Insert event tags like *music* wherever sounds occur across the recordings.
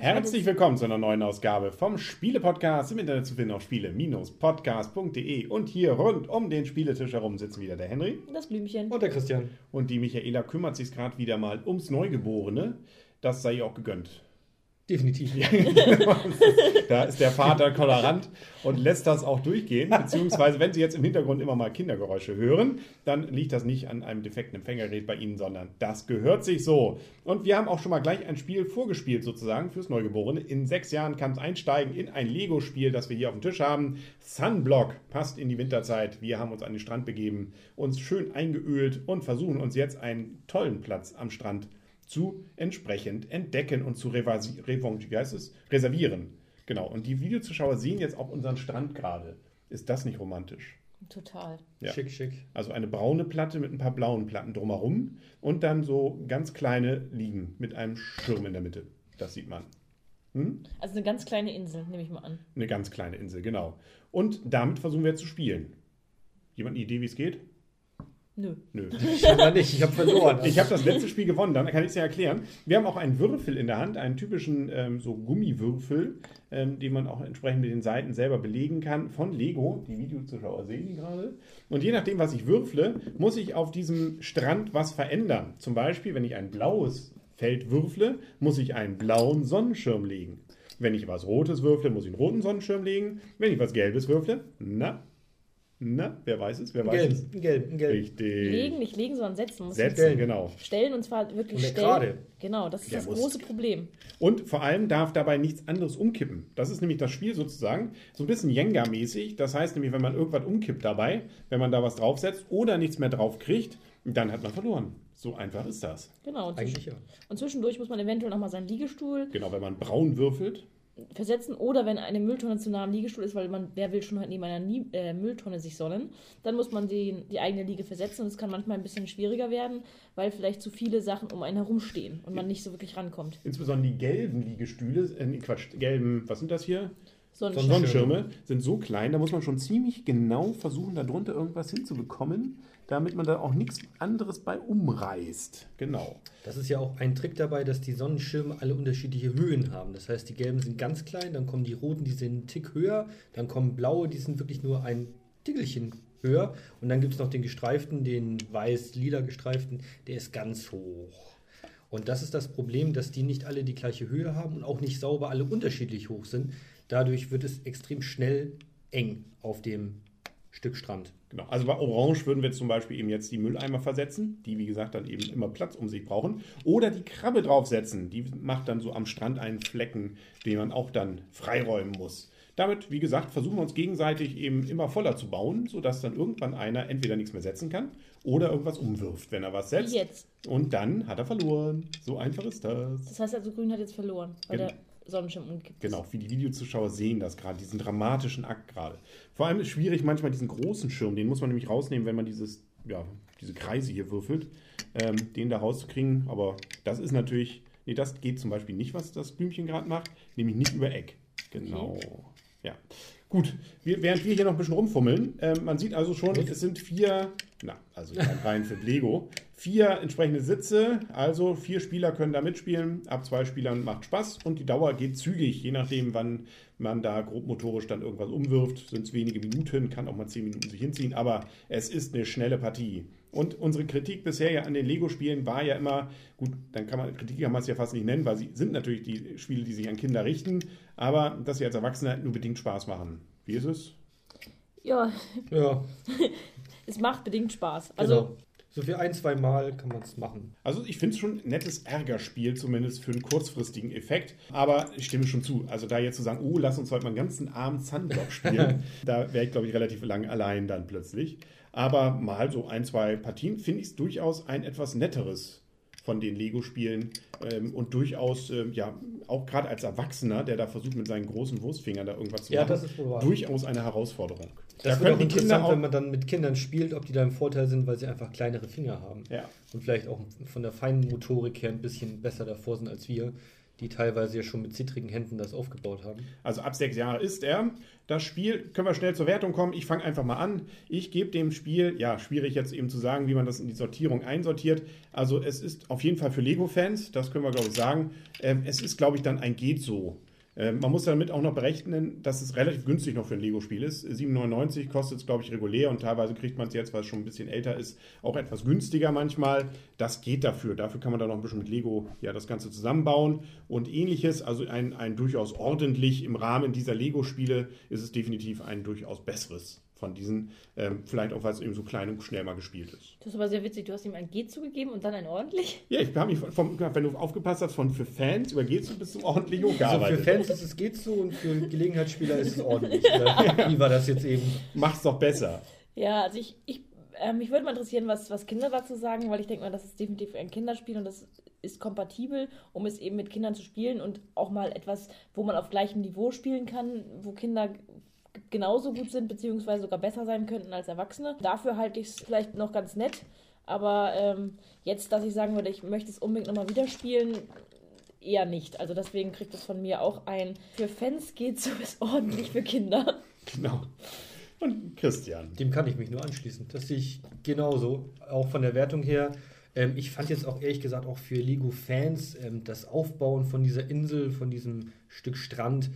Herzlich willkommen zu einer neuen Ausgabe vom Spiele-Podcast. Im Internet zu finden auf spiele-podcast.de. Und hier rund um den Spieletisch herum sitzen wieder der Henry. Das Blümchen. Und der Christian. Und die Michaela kümmert sich gerade wieder mal ums Neugeborene. Das sei ihr auch gegönnt. Definitiv. Ja, *laughs* *laughs* da ist der Vater tolerant und lässt das auch durchgehen. Beziehungsweise, wenn Sie jetzt im Hintergrund immer mal Kindergeräusche hören, dann liegt das nicht an einem defekten Empfängergerät bei Ihnen, sondern das gehört sich so. Und wir haben auch schon mal gleich ein Spiel vorgespielt, sozusagen, fürs Neugeborene. In sechs Jahren kann es einsteigen in ein Lego-Spiel, das wir hier auf dem Tisch haben. Sunblock passt in die Winterzeit. Wir haben uns an den Strand begeben, uns schön eingeölt und versuchen uns jetzt einen tollen Platz am Strand zu entsprechend entdecken und zu reservieren. Genau. Und die Videozuschauer sehen jetzt auch unseren Strand gerade. Ist das nicht romantisch? Total. Ja. Schick, schick. Also eine braune Platte mit ein paar blauen Platten drumherum und dann so ganz kleine Liegen mit einem Schirm in der Mitte. Das sieht man. Hm? Also eine ganz kleine Insel, nehme ich mal an. Eine ganz kleine Insel, genau. Und damit versuchen wir zu spielen. Jemand eine Idee, wie es geht? Nö. Nö. *laughs* Ich habe nicht, ich habe verloren. Ich habe das letzte Spiel gewonnen, dann kann ich es ja erklären. Wir haben auch einen Würfel in der Hand, einen typischen ähm, so Gummiwürfel, ähm, den man auch entsprechend mit den Seiten selber belegen kann, von Lego. Die Videozuschauer sehen die gerade. Und je nachdem, was ich würfle, muss ich auf diesem Strand was verändern. Zum Beispiel, wenn ich ein blaues Feld würfle, muss ich einen blauen Sonnenschirm legen. Wenn ich was Rotes würfle, muss ich einen roten Sonnenschirm legen. Wenn ich was Gelbes würfle, na, na, wer weiß es? Wer weiß gelb, es? gelb, gelb. Richtig. Legen, nicht legen, sondern setzen. Muss Setzen, stellen. genau. Stellen und zwar wirklich Und stellen. gerade. Genau, das ist Der das muss- große Problem. Und vor allem darf dabei nichts anderes umkippen. Das ist nämlich das Spiel sozusagen so ein bisschen Jenga-mäßig. Das heißt nämlich, wenn man irgendwas umkippt dabei, wenn man da was draufsetzt oder nichts mehr drauf kriegt, dann hat man verloren. So einfach ist das. Genau. Und, Eigentlich ja. und zwischendurch muss man eventuell nochmal seinen Liegestuhl Genau, wenn man braun würfelt. Versetzen oder wenn eine Mülltonne zu nah am Liegestuhl ist, weil man, wer will schon halt neben einer Nie äh, Mülltonne sich sonnen, dann muss man den, die eigene Liege versetzen und es kann manchmal ein bisschen schwieriger werden, weil vielleicht zu viele Sachen um einen herumstehen und man nicht so wirklich rankommt. Insbesondere die gelben Liegestühle, äh, Quatsch, gelben, was sind das hier? Sonnenschein. Sonnenschirme sind so klein, da muss man schon ziemlich genau versuchen, da drunter irgendwas hinzubekommen, damit man da auch nichts anderes bei umreißt. Genau. Das ist ja auch ein Trick dabei, dass die Sonnenschirme alle unterschiedliche Höhen haben. Das heißt, die gelben sind ganz klein, dann kommen die roten, die sind einen Tick höher, dann kommen blaue, die sind wirklich nur ein Tickelchen höher. Und dann gibt es noch den gestreiften, den weiß-lila gestreiften, der ist ganz hoch. Und das ist das Problem, dass die nicht alle die gleiche Höhe haben und auch nicht sauber alle unterschiedlich hoch sind. Dadurch wird es extrem schnell eng auf dem Stück Strand. Genau. Also bei Orange würden wir zum Beispiel eben jetzt die Mülleimer versetzen, die wie gesagt dann eben immer Platz um sich brauchen. Oder die Krabbe draufsetzen, die macht dann so am Strand einen Flecken, den man auch dann freiräumen muss. Damit, wie gesagt, versuchen wir uns gegenseitig eben immer voller zu bauen, sodass dann irgendwann einer entweder nichts mehr setzen kann oder irgendwas umwirft, wenn er was setzt. Jetzt. Und dann hat er verloren. So einfach ist das. Das heißt also, Grün hat jetzt verloren, weil Genau. der Sonnenschirm umgekippt ist. Genau, wie die Videozuschauer sehen das gerade, diesen dramatischen Akt gerade. Vor allem ist schwierig manchmal diesen großen Schirm, den muss man nämlich rausnehmen, wenn man dieses, ja, diese Kreise hier würfelt, ähm, den da rauszukriegen. Aber das ist natürlich, nee, das geht zum Beispiel nicht, was das Blümchen gerade macht, nämlich nicht über Eck. Genau. Ja. Gut, wir, während wir hier noch ein bisschen rumfummeln, ähm, man sieht also schon, es sind vier, na, also rein für Lego, vier entsprechende Sitze, also vier Spieler können da mitspielen, ab zwei Spielern macht Spaß und die Dauer geht zügig, je nachdem, wann man da grobmotorisch dann irgendwas umwirft, sind es wenige Minuten, kann auch mal zehn Minuten sich hinziehen, aber es ist eine schnelle Partie. Und unsere Kritik bisher ja an den Lego-Spielen war ja immer, gut, dann kann man, Kritik kann man es ja fast nicht nennen, weil sie sind natürlich die Spiele, die sich an Kinder richten, aber dass sie als Erwachsene nur bedingt Spaß machen. Wie ist es? Ja, Ja, *laughs* es macht bedingt Spaß. Also, genau. So für ein, zwei Mal kann man es machen. Also ich finde es schon ein nettes Ärgerspiel, zumindest für einen kurzfristigen Effekt. Aber ich stimme schon zu. Also da jetzt zu sagen, oh, lass uns heute mal einen ganzen Abend Sunblock spielen, *laughs* da wäre ich, glaube ich, relativ lang allein dann plötzlich. Aber mal so ein, zwei Partien finde ich es durchaus ein etwas netteres von den Lego-Spielen ähm, und durchaus, ähm, ja, auch gerade als Erwachsener, der da versucht mit seinen großen Wurstfingern da irgendwas zu Ja, machen, das ist wohl wahr. durchaus eine Herausforderung. Das wird auch interessant, wenn man dann mit Kindern spielt, ob die da im Vorteil sind, weil sie einfach kleinere Finger haben. Ja. Und vielleicht auch von der feinen Motorik her ein bisschen besser davor sind als wir, die teilweise ja schon mit zittrigen Händen das aufgebaut haben. Also ab sechs Jahre ist er. Das Spiel, können wir schnell zur Wertung kommen. Ich fange einfach mal an. Ich gebe dem Spiel, ja, schwierig jetzt eben zu sagen, wie man das in die Sortierung einsortiert. Also es ist auf jeden Fall für Lego-Fans, das können wir glaube ich sagen. Ähm, es ist, glaube ich, dann ein geht so. Ähm, man muss damit auch noch berechnen, dass es relativ günstig noch für ein Lego-Spiel ist. 7,99 kostet es, glaube ich, regulär und teilweise kriegt man es jetzt, weil es schon ein bisschen älter ist, auch etwas günstiger manchmal. Das geht dafür. Dafür kann man dann noch ein bisschen mit Lego ja, das Ganze zusammenbauen und ähnliches. Also ein, ein durchaus ordentlich im Rahmen dieser Lego-Spiele ist es definitiv ein durchaus besseres von diesen, ähm, vielleicht auch, weil es eben so klein und schnell mal gespielt ist. Das ist aber sehr witzig. Du hast ihm ein G zugegeben und dann ein ordentlich. *laughs* Ja, ich habe mich vom, wenn du aufgepasst hast, von für Fans über Geht's bis zum ordentlich Also für Fans ist es geht so und für Gelegenheitsspieler ist es ordentlich. Oder? *laughs* Wie war das jetzt eben? Mach's doch besser. Ja, also ich, ich ähm, mich würde mal interessieren, was, was Kinder dazu sagen, weil ich denke mal, das ist definitiv ein Kinderspiel und das ist kompatibel, um es eben mit Kindern zu spielen und auch mal etwas, wo man auf gleichem Niveau spielen kann, wo Kinder genauso gut sind, beziehungsweise sogar besser sein könnten als Erwachsene. Dafür halte ich es vielleicht noch ganz nett. Aber ähm, jetzt, dass ich sagen würde, ich möchte es unbedingt nochmal wieder spielen, eher nicht. Also deswegen kriegt es von mir auch ein, für Fans geht so *laughs* ist ordentlich für Kinder. Genau. Und Christian. Dem kann ich mich nur anschließen. Das sehe ich genauso. Auch von der Wertung her. Ähm, ich fand jetzt auch ehrlich gesagt auch für Lego-Fans ähm, das Aufbauen von dieser Insel, von diesem Stück Strand,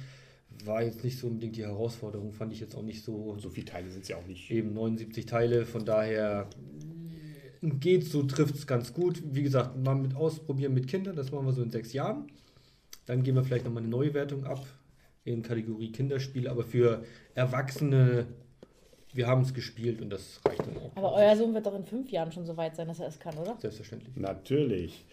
war jetzt nicht so unbedingt die Herausforderung. Fand ich jetzt auch nicht so. So viele Teile sind es ja auch nicht. Eben 79 Teile, von daher geht so, trifft es ganz gut. Wie gesagt, mal mit ausprobieren mit Kindern, das machen wir so in sechs Jahren. Dann gehen wir vielleicht nochmal eine neue Wertung ab in Kategorie Kinderspiele, aber für Erwachsene, wir haben es gespielt und das reicht dann auch. Aber euer Sohn wird doch in fünf Jahren schon so weit sein, dass er es kann, oder? Selbstverständlich. Natürlich.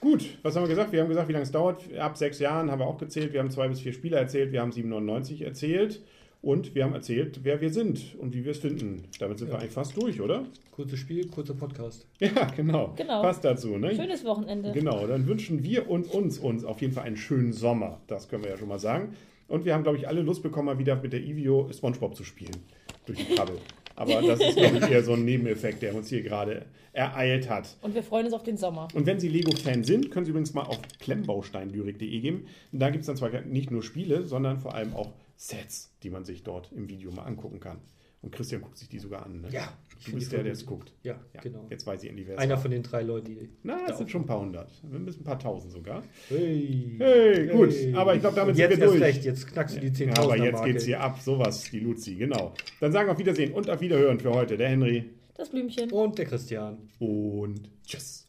Gut, was haben wir gesagt? Wir haben gesagt, wie lange es dauert. Ab sechs Jahren haben wir auch gezählt. Wir haben zwei bis vier Spieler erzählt. Wir haben 799 erzählt. Und wir haben erzählt, wer wir sind und wie wir es finden. Damit sind Ja. wir eigentlich fast durch, oder? Kurzes Spiel, kurzer Podcast. *laughs* Ja, genau. Genau. Passt dazu, ne? Schönes Wochenende. Genau, dann wünschen wir und uns uns auf jeden Fall einen schönen Sommer. Das können wir ja schon mal sagen. Und wir haben, glaube ich, alle Lust bekommen, mal wieder mit der Ivio Spongebob zu spielen. Durch die Krabbel. *laughs* Aber das ist, glaube ich, eher so ein Nebeneffekt, der uns hier gerade ereilt hat. Und wir freuen uns auf den Sommer. Und wenn Sie Lego-Fan sind, können Sie übrigens mal auf klemmbausteinlyrik.de gehen. Da gibt es dann zwar nicht nur Spiele, sondern vor allem auch Sets, die man sich dort im Video mal angucken kann. Und Christian guckt sich die sogar an. Ne? Ja, ich Du bist der, der es guckt. Ja, Ja, genau. Jetzt weiß ich endlich, wer es Einer war. von den drei Leuten, die. Na, es sind schon ein paar hundert. Ein bisschen ein paar tausend sogar. Hey, Hey, gut. Aber ich glaube, damit Und sind jetzt wir durch. recht, jetzt knackst du die 10.000 Ja, aber jetzt Marke. geht's hier ab. Sowas, die Luzi, genau. Dann sagen wir auf Wiedersehen und auf Wiederhören für heute. Der Henry Das Blümchen. Und der Christian. und tschüss.